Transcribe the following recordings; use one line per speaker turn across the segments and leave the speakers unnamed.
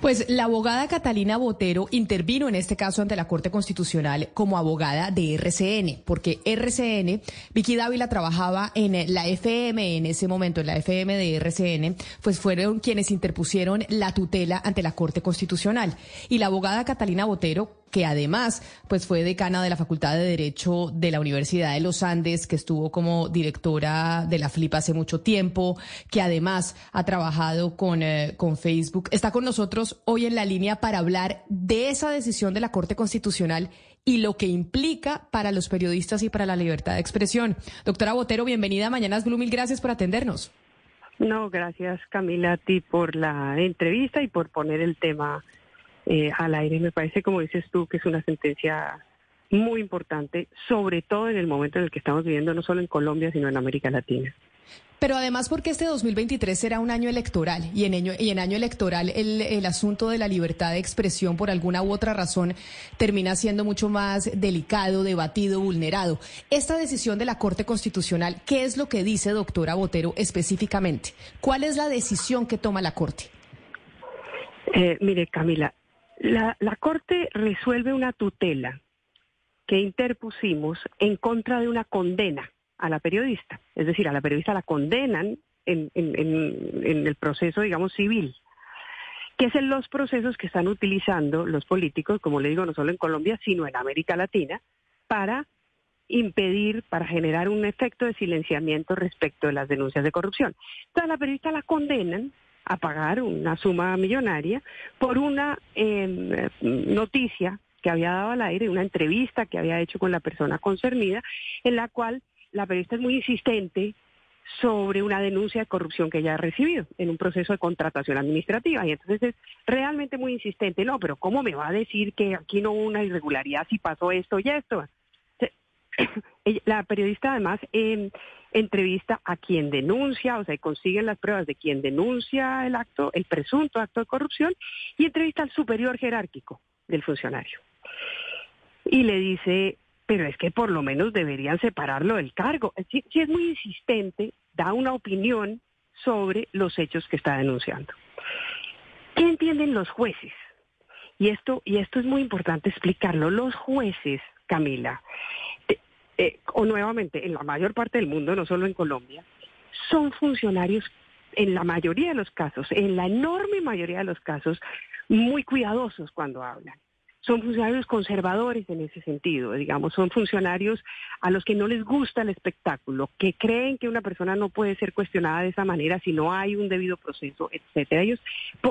Pues la abogada Catalina Botero intervino en este caso ante la Corte Constitucional como abogada de RCN, porque RCN, Vicky Dávila trabajaba en la FM en ese momento, en la FM de RCN, pues fueron quienes interpusieron la tutela ante la Corte Constitucional. Y la abogada Catalina Botero que además pues fue decana de la Facultad de Derecho de la Universidad de los Andes, que estuvo como directora de la FLIP hace mucho tiempo, que además ha trabajado con, eh, con Facebook. Está con nosotros hoy en la línea para hablar de esa decisión de la Corte Constitucional y lo que implica para los periodistas y para la libertad de expresión. Doctora Botero, bienvenida a Mañanas Blue, mil gracias por atendernos.
No, gracias Camila a ti por la entrevista y por poner el tema eh, al aire. Me parece, como dices tú, que es una sentencia muy importante, sobre todo en el momento en el que estamos viviendo, no solo en Colombia, sino en América Latina.
Pero además porque este 2023 será un año electoral y en año, y en año electoral el, el, asunto de la libertad de expresión por alguna u otra razón termina siendo mucho más delicado, debatido, vulnerado. Esta decisión de la Corte Constitucional, ¿qué es lo que dice doctora Botero específicamente? ¿Cuál es la decisión que toma la Corte?
Eh, mire, Camila, la, la Corte resuelve una tutela que interpusimos en contra de una condena a la periodista. Es decir, a la periodista la condenan en, en, el proceso, digamos, civil, que es en los procesos que están utilizando los políticos, como le digo, no solo en Colombia, sino en América Latina, para impedir, para generar un efecto de silenciamiento respecto de las denuncias de corrupción. Entonces, a la periodista la condenan a pagar una suma millonaria por una em, noticia que había dado al aire, una entrevista que había hecho con la persona concernida, en la cual la periodista es muy insistente sobre una denuncia de corrupción que ella ha recibido en un proceso de contratación administrativa. Y entonces es realmente muy insistente, no, pero ¿cómo me va a decir que aquí no hubo una irregularidad si pasó esto y esto? La periodista además eh, entrevista a quien denuncia, o sea, consiguen las pruebas de quien denuncia el acto, el presunto acto de corrupción, y entrevista al superior jerárquico del funcionario. Y le dice, pero es que por lo menos deberían separarlo del cargo. Si, si es muy insistente, da una opinión sobre los hechos que está denunciando. ¿Qué entienden los jueces? Y esto, y esto es muy importante explicarlo. Los jueces, Camila, eh, o nuevamente en la mayor parte del mundo, no solo en Colombia, son funcionarios en la mayoría de los casos, en la enorme mayoría de los casos, muy cuidadosos cuando hablan. Son funcionarios conservadores en ese sentido, digamos, son funcionarios a los que no les gusta el espectáculo, que creen que una persona no puede ser cuestionada de esa manera si no hay un debido proceso, etcétera. Ellos,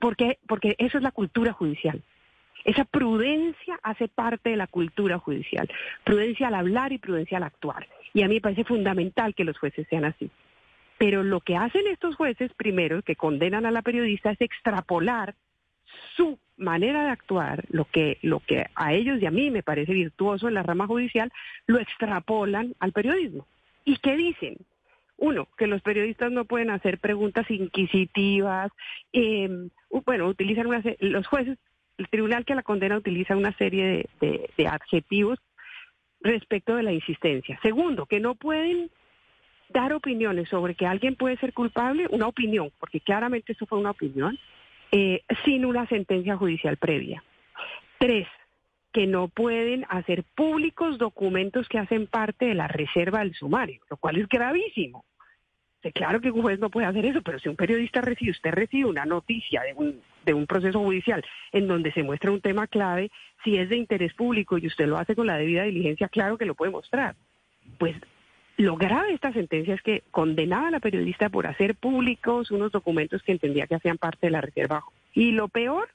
porque, porque eso es la cultura judicial. Esa prudencia hace parte de la cultura judicial, prudencia al hablar y prudencia al actuar. Y a mí me parece fundamental que los jueces sean así. Pero lo que hacen estos jueces, primero, que condenan a la periodista, es extrapolar su manera de actuar, lo que, lo que a ellos y a mí me parece virtuoso en la rama judicial, lo extrapolan al periodismo. ¿Y qué dicen? Uno, que los periodistas no pueden hacer preguntas inquisitivas, eh, bueno, utilizan una, los jueces el tribunal que la condena utiliza una serie de, adjetivos respecto de la insistencia. Segundo, que no pueden dar opiniones sobre que alguien puede ser culpable, una opinión, porque claramente eso fue una opinión, eh, sin una sentencia judicial previa. Tres, que no pueden hacer públicos documentos que hacen parte de la reserva del sumario, lo cual es gravísimo. claro que un juez no puede hacer eso, pero si un periodista recibe, usted recibe una noticia de un de un proceso judicial en donde se muestra un tema clave, si es de interés público y usted lo hace con la debida diligencia, claro que lo puede mostrar. Pues lo grave de esta sentencia es que condenaba a la periodista por hacer públicos unos documentos que entendía que hacían parte de la reserva. Y lo peor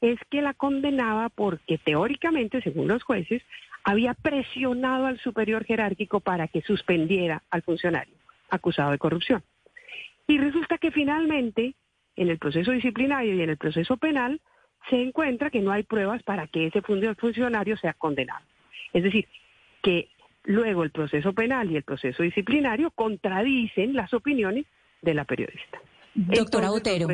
es que la condenaba porque teóricamente, según los jueces, había presionado al superior jerárquico para que suspendiera al funcionario acusado de corrupción. Y resulta que finalmente en el proceso disciplinario y en el proceso penal se encuentra que no hay pruebas para que ese funcionario sea condenado. Es decir, que luego el proceso penal y el proceso disciplinario contradicen las opiniones de la periodista.
Doctora Botero.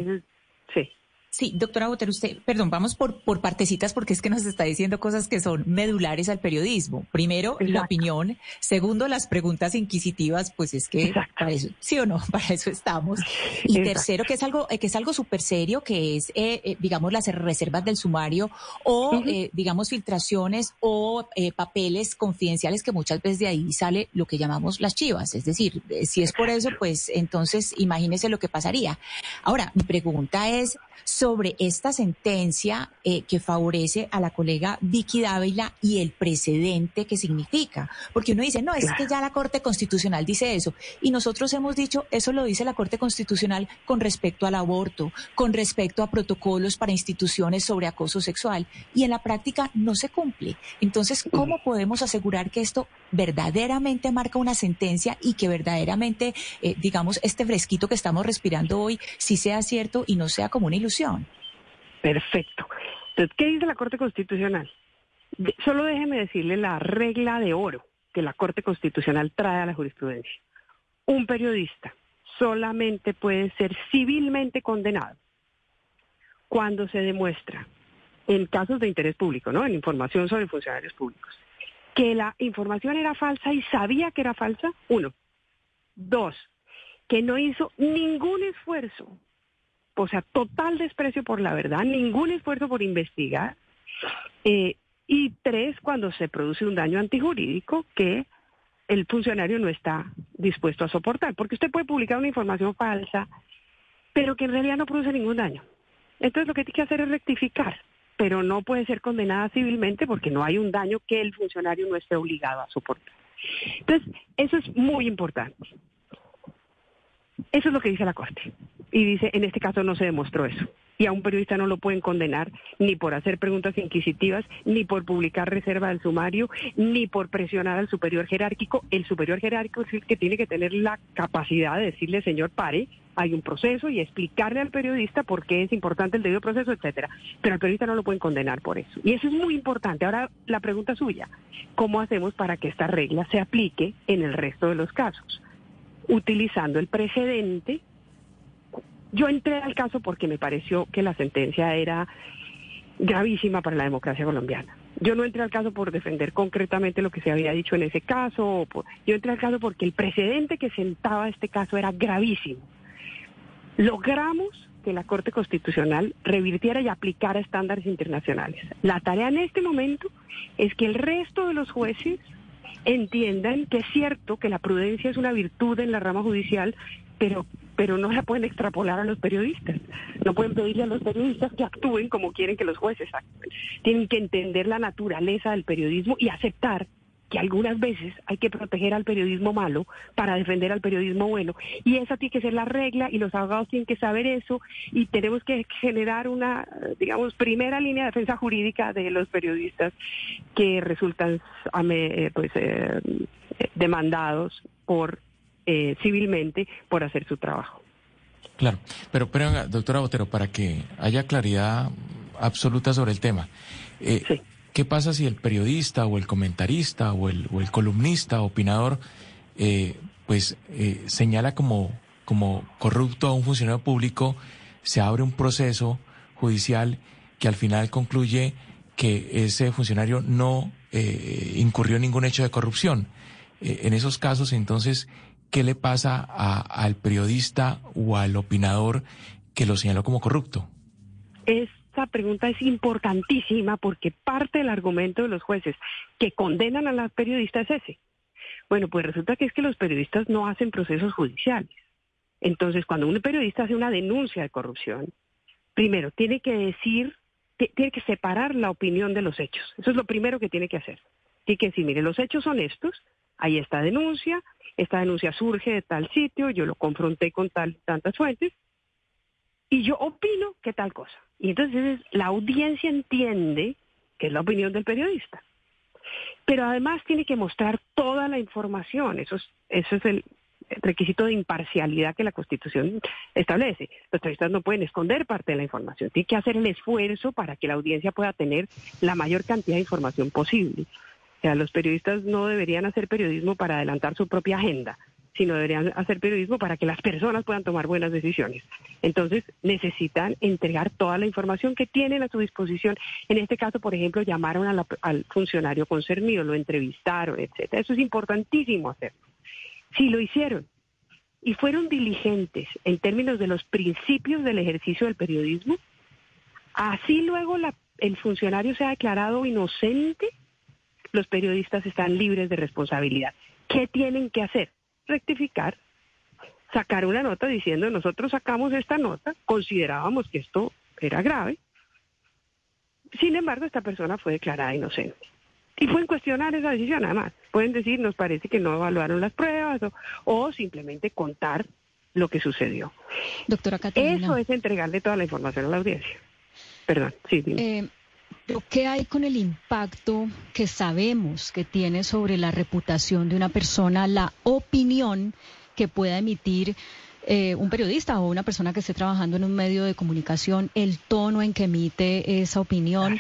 sí.
Sí, doctora Botero, usted, perdón, vamos por, por partecitas porque es que nos está diciendo cosas que son medulares al periodismo. Primero, la opinión. Segundo, las preguntas inquisitivas, pues es que para eso, sí o no, para eso estamos. Y tercero, que es algo, eh, que es algo súper serio, que es, eh, eh, digamos, las reservas del sumario o, digamos, filtraciones o papeles confidenciales que muchas veces de ahí sale lo que llamamos las chivas. Es decir, si es por eso, pues entonces imagínese lo que pasaría. Ahora, mi pregunta es, sobre esta sentencia eh, que favorece a la colega Vicky Dávila y el precedente que significa. Porque uno dice, no, es que ya la Corte Constitucional dice eso. Y nosotros hemos dicho, eso lo dice la Corte Constitucional con respecto al aborto, con respecto a protocolos para instituciones sobre acoso sexual. Y en la práctica no se cumple. Entonces, ¿cómo podemos asegurar que esto verdaderamente marca una sentencia y que verdaderamente, eh, digamos, este fresquito que estamos respirando hoy, sí sea cierto y no sea como una ilusión?
Perfecto. Entonces, ¿qué dice la Corte Constitucional? Solo déjeme decirle la regla de oro que la Corte Constitucional trae a la jurisprudencia. Un periodista solamente puede ser civilmente condenado cuando se demuestra, en casos de interés público, ¿no? En información sobre funcionarios públicos, que la información era falsa y sabía que era falsa, uno. Dos, que no hizo ningún esfuerzo o sea, total desprecio por la verdad, ningún esfuerzo por investigar. Eh, y tres, cuando se produce un daño antijurídico que el funcionario no está dispuesto a soportar. Porque usted puede publicar una información falsa, pero que en realidad no produce ningún daño. Entonces lo que tiene que hacer es rectificar, pero no puede ser condenada civilmente porque no hay un daño que el funcionario no esté obligado a soportar. Entonces, eso es muy importante. Eso es lo que dice la Corte. Y dice, en este caso no se demostró eso. Y a un periodista no lo pueden condenar ni por hacer preguntas inquisitivas, ni por publicar reserva del sumario, ni por presionar al superior jerárquico. El superior jerárquico es el que tiene que tener la capacidad de decirle, señor, pare, hay un proceso y explicarle al periodista por qué es importante el debido proceso, etcétera. Pero al periodista no lo pueden condenar por eso. Y eso es muy importante. Ahora, la pregunta suya, ¿cómo hacemos para que esta regla se aplique en el resto de los casos? Utilizando el precedente yo entré al caso porque me pareció que la sentencia era gravísima para la democracia colombiana. Yo no entré al caso por defender concretamente lo que se había dicho en ese caso. yo entré al caso porque el precedente que sentaba este caso era gravísimo. Logramos que la Corte Constitucional revirtiera y aplicara estándares internacionales. La tarea en este momento es que el resto de los jueces entiendan que es cierto que la prudencia es una virtud en la rama judicial, pero pero no la pueden extrapolar a los periodistas. No pueden pedirle a los periodistas que actúen como quieren que los jueces actúen. Tienen que entender la naturaleza del periodismo y aceptar que algunas veces hay que proteger al periodismo malo para defender al periodismo bueno. Y esa tiene que ser la regla y los abogados tienen que saber eso y tenemos que generar una, digamos, primera línea de defensa jurídica de los periodistas que resultan eh, pues, eh, demandados por eh, civilmente por hacer su trabajo.
Claro, pero, pero doctora Botero, para que haya claridad absoluta sobre el tema, eh, ¿qué pasa si el periodista o el comentarista o el, o el columnista, opinador, eh, pues señala como, como corrupto a un funcionario público, se abre un proceso judicial que al final concluye que ese funcionario no incurrió en ningún hecho de corrupción? en esos casos, entonces, ¿qué le pasa al periodista o al opinador que lo señaló como corrupto?
Esta pregunta es importantísima porque parte del argumento de los jueces que condenan a las periodistas es ese. Bueno, pues resulta que es que los periodistas no hacen procesos judiciales. Entonces, cuando un periodista hace una denuncia de corrupción, primero tiene que decir, tiene que separar la opinión de los hechos. Eso es lo primero que tiene que hacer. Tiene que decir, mire, los hechos son estos, ahí está denuncia, esta denuncia surge de tal sitio, yo lo confronté con tal, tantas fuentes, y yo opino que tal cosa. Y entonces la audiencia entiende que es la opinión del periodista. Pero además tiene que mostrar toda la información, eso es, eso es el requisito de imparcialidad que la Constitución establece. Los periodistas no pueden esconder parte de la información, tiene que hacer el esfuerzo para que la audiencia pueda tener la mayor cantidad de información posible. O sea, los periodistas no deberían hacer periodismo para adelantar su propia agenda, sino deberían hacer periodismo para que las personas puedan tomar buenas decisiones. Entonces, necesitan entregar toda la información que tienen a su disposición. En este caso, por ejemplo, llamaron al funcionario concernido, lo entrevistaron, etcétera. Eso es importantísimo hacerlo. Si lo hicieron y fueron diligentes en términos de los principios del ejercicio del periodismo, así luego el funcionario se ha declarado inocente, los periodistas están libres de responsabilidad. ¿Qué tienen que hacer? Rectificar, sacar una nota diciendo nosotros sacamos esta nota, considerábamos que esto era grave. Sin embargo, esta persona fue declarada inocente. Y pueden cuestionar esa decisión, además. Pueden decir, nos parece que no evaluaron las pruebas o, simplemente contar lo que sucedió.
Doctora Catalina.
Eso es entregarle toda la información a la audiencia. Perdón, sí.
Eh, ¿Qué hay con el impacto que sabemos que tiene sobre la reputación de una persona, la opinión que pueda emitir eh, un periodista o una persona que esté trabajando en un medio de comunicación, el tono en que emite esa opinión?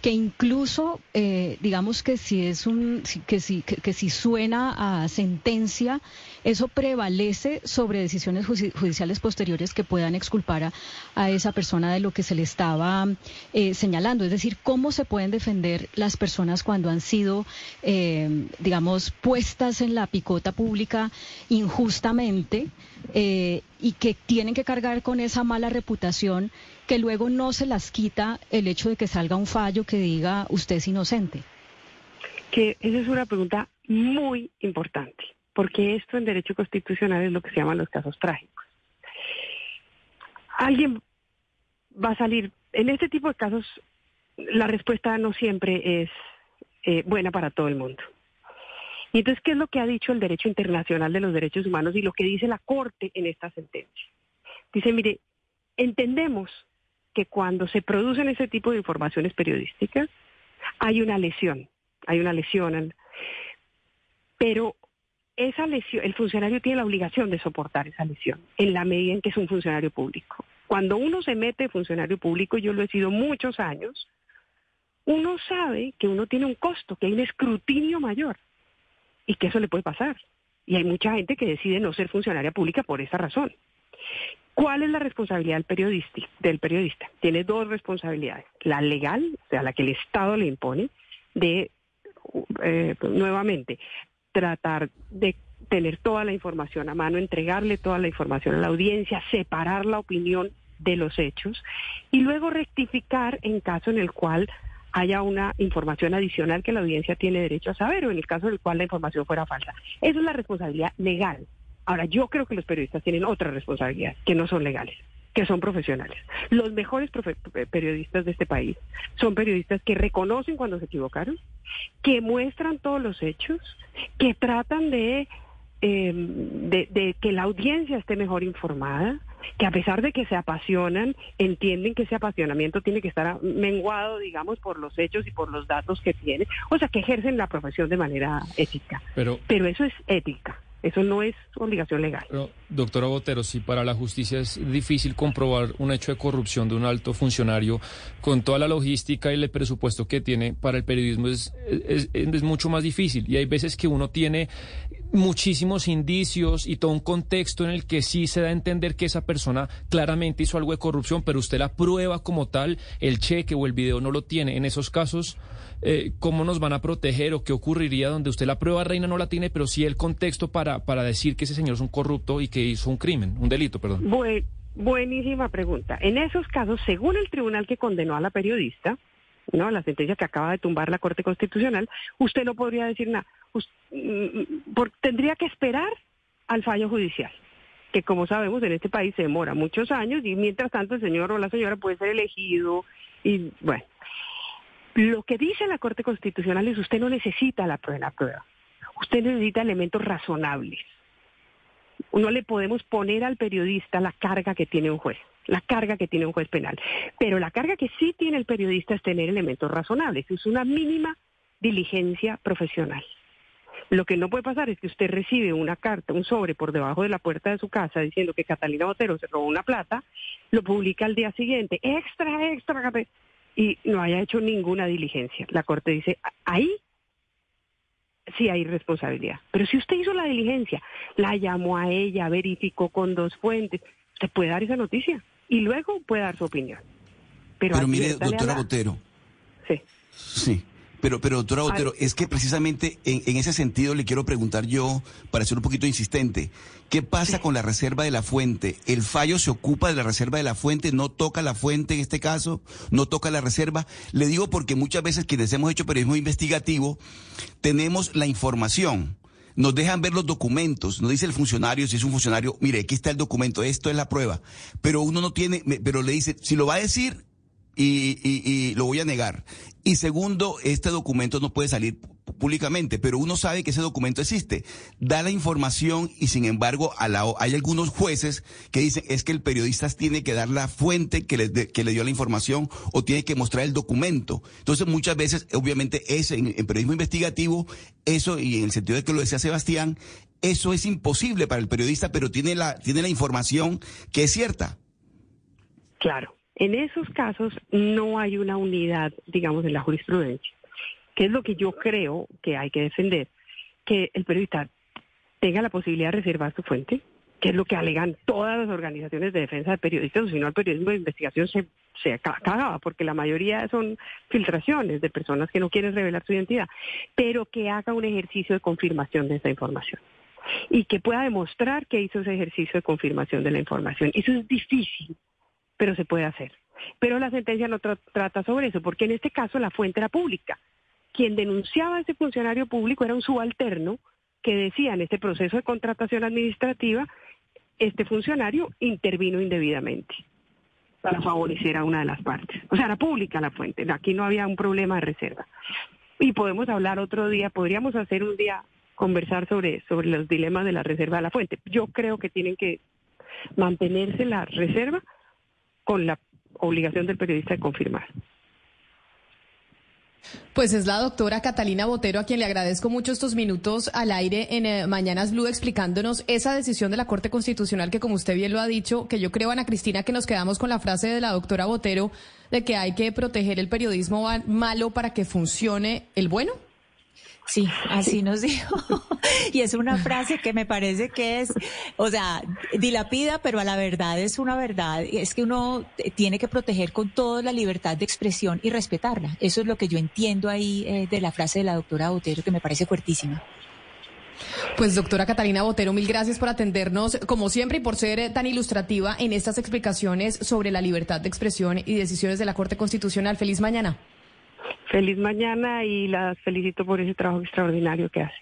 Que incluso, eh, digamos que si es un, que si, que, si suena a sentencia, eso prevalece sobre decisiones judiciales posteriores que puedan exculpar a, esa persona de lo que se le estaba eh, señalando. Es decir, cómo se pueden defender las personas cuando han sido, eh, digamos, puestas en la picota pública injustamente y que tienen que cargar con esa mala reputación que luego no se las quita el hecho de que salga un fallo que diga usted es inocente?
Que esa es una pregunta muy importante, porque esto en derecho constitucional es lo que se llaman los casos trágicos. Alguien va a salir, en este tipo de casos, la respuesta no siempre es eh, buena para todo el mundo. Y entonces, ¿qué es lo que ha dicho el derecho internacional de los derechos humanos y lo que dice la Corte en esta sentencia? Dice, mire, entendemos que cuando se producen ese tipo de informaciones periodísticas hay una lesión, hay una lesión, pero esa lesión, el funcionario tiene la obligación de soportar esa lesión en la medida en que es un funcionario público. Cuando uno se mete funcionario público, yo lo he sido muchos años, uno sabe que uno tiene un costo, que hay un escrutinio mayor y que eso le puede pasar. Y hay mucha gente que decide no ser funcionaria pública por esa razón. ¿Cuál es la responsabilidad del periodista? Tiene dos responsabilidades. La legal, o sea, la que el Estado le impone, de, eh, pues, nuevamente, tratar de tener toda la información a mano, entregarle toda la información a la audiencia, separar la opinión de los hechos y luego rectificar en caso en el cual haya una información adicional que la audiencia tiene derecho a saber o en el caso en el cual la información fuera falsa. Esa es la responsabilidad legal. Ahora, yo creo que los periodistas tienen otra responsabilidad, que no son legales, que son profesionales. Los mejores periodistas de este país son periodistas que reconocen cuando se equivocaron, que muestran todos los hechos, que tratan de, em, de, que la audiencia esté mejor informada, que a pesar de que se apasionan, entienden que ese apasionamiento tiene que estar menguado, digamos, por los hechos y por los datos que tienen. O sea, que ejercen la profesión de manera ética. Pero, Pero eso es ética. Eso no es obligación legal.
doctora Botero, si para la justicia es difícil comprobar un hecho de corrupción de un alto funcionario, con toda la logística y el presupuesto que tiene para el periodismo es, es, es mucho más difícil. Y hay veces que uno tiene muchísimos indicios y todo un contexto en el que sí se da a entender que esa persona claramente hizo algo de corrupción, pero usted la prueba como tal, el cheque o el video no lo tiene. En esos casos eh, cómo nos van a proteger o qué ocurriría donde usted la prueba reina no la tiene, pero sí el contexto para, para decir que ese señor es un corrupto y que hizo un crimen, un delito, perdón.
buenísima pregunta. En esos casos, según el tribunal que condenó a la periodista, ¿no? La sentencia que acaba de tumbar la Corte Constitucional, usted no podría decir nada. Mm, tendría que esperar al fallo judicial, que como sabemos en este país se demora muchos años y mientras tanto el señor o la señora puede ser elegido y bueno. Lo que dice la Corte Constitucional es usted no necesita la prueba, prueba. Usted necesita elementos razonables. No le podemos poner al periodista la carga que tiene un juez, la carga que tiene un juez penal. Pero la carga que sí tiene el periodista es tener elementos razonables. Es una mínima diligencia profesional. Lo que no puede pasar es que usted recibe una carta, un sobre por debajo de la puerta de su casa diciendo que Catalina Botero se robó una plata, lo publica al día siguiente, extra, extra, y no haya hecho ninguna diligencia. La Corte dice, ahí sí hay responsabilidad. Pero si usted hizo la diligencia, la llamó a ella, verificó con dos fuentes, usted puede dar esa noticia y luego puede dar su opinión.
Pero, mire, doctora Botero.
Sí.
Sí. Pero, pero doctora Botero, es que precisamente en, ese sentido le quiero preguntar yo, para ser un poquito insistente, ¿qué pasa con la reserva de la fuente? ¿El fallo se ocupa de la reserva de la fuente? ¿No toca la fuente en este caso? ¿No toca la reserva? Le digo porque muchas veces quienes hemos hecho periodismo investigativo, tenemos la información nos dejan ver los documentos, nos dice el funcionario, si es un funcionario, mire, aquí está el documento, esto es la prueba, pero uno no tiene, pero le dice, si lo va a decir, y, y, lo voy a negar. Y segundo, este documento no puede salir públicamente, pero uno sabe que ese documento existe. Da la información y sin embargo a la, hay algunos jueces que dicen es que el periodista tiene que dar la fuente que le, que le dio la información o tiene que mostrar el documento. Entonces muchas veces, obviamente, es en, en periodismo investigativo, eso y en el sentido de que lo decía Sebastián, eso es imposible para el periodista, pero tiene la, tiene la información que es cierta.
Claro. En esos casos no hay una unidad, digamos, en la jurisprudencia, que es lo que yo creo que hay que defender, que el periodista tenga la posibilidad de reservar su fuente, que es lo que alegan todas las organizaciones de defensa de periodistas, o si no el periodismo de investigación se, se cagaba, porque la mayoría son filtraciones de personas que no quieren revelar su identidad, pero que haga un ejercicio de confirmación de esa información y que pueda demostrar que hizo ese ejercicio de confirmación de la información. Eso es difícil, pero se puede hacer. Pero la sentencia no trata sobre eso, porque en este caso la fuente era pública. Quien denunciaba a ese funcionario público era un subalterno que decía en este proceso de contratación administrativa, este funcionario intervino indebidamente para favorecer a una de las partes. O sea, era pública la fuente, aquí no había un problema de reserva. Y podemos hablar otro día, podríamos hacer un día conversar sobre, sobre los dilemas de la reserva de la fuente. Yo creo que tienen que mantenerse la reserva con la obligación del periodista de confirmar.
Pues es la doctora Catalina Botero a quien le agradezco mucho estos minutos al aire en eh, Mañanas Blue explicándonos esa decisión de la Corte Constitucional que como usted bien lo ha dicho, que yo creo Ana Cristina que nos quedamos con la frase de la doctora Botero de que hay que proteger el periodismo malo para que funcione el bueno.
Sí, así nos dijo. y es una frase que me parece que es, o sea, dilapida, pero a la verdad es una verdad. Es que uno tiene que proteger con toda la libertad de expresión y respetarla. Eso es lo que yo entiendo ahí eh, de la frase de la doctora Botero, que me parece fuertísima.
Pues doctora Catalina Botero, mil gracias por atendernos, como siempre, y por ser eh, tan ilustrativa en estas explicaciones sobre la libertad de expresión y decisiones de la Corte Constitucional. Feliz mañana.
Feliz mañana y las felicito por ese trabajo extraordinario que hace.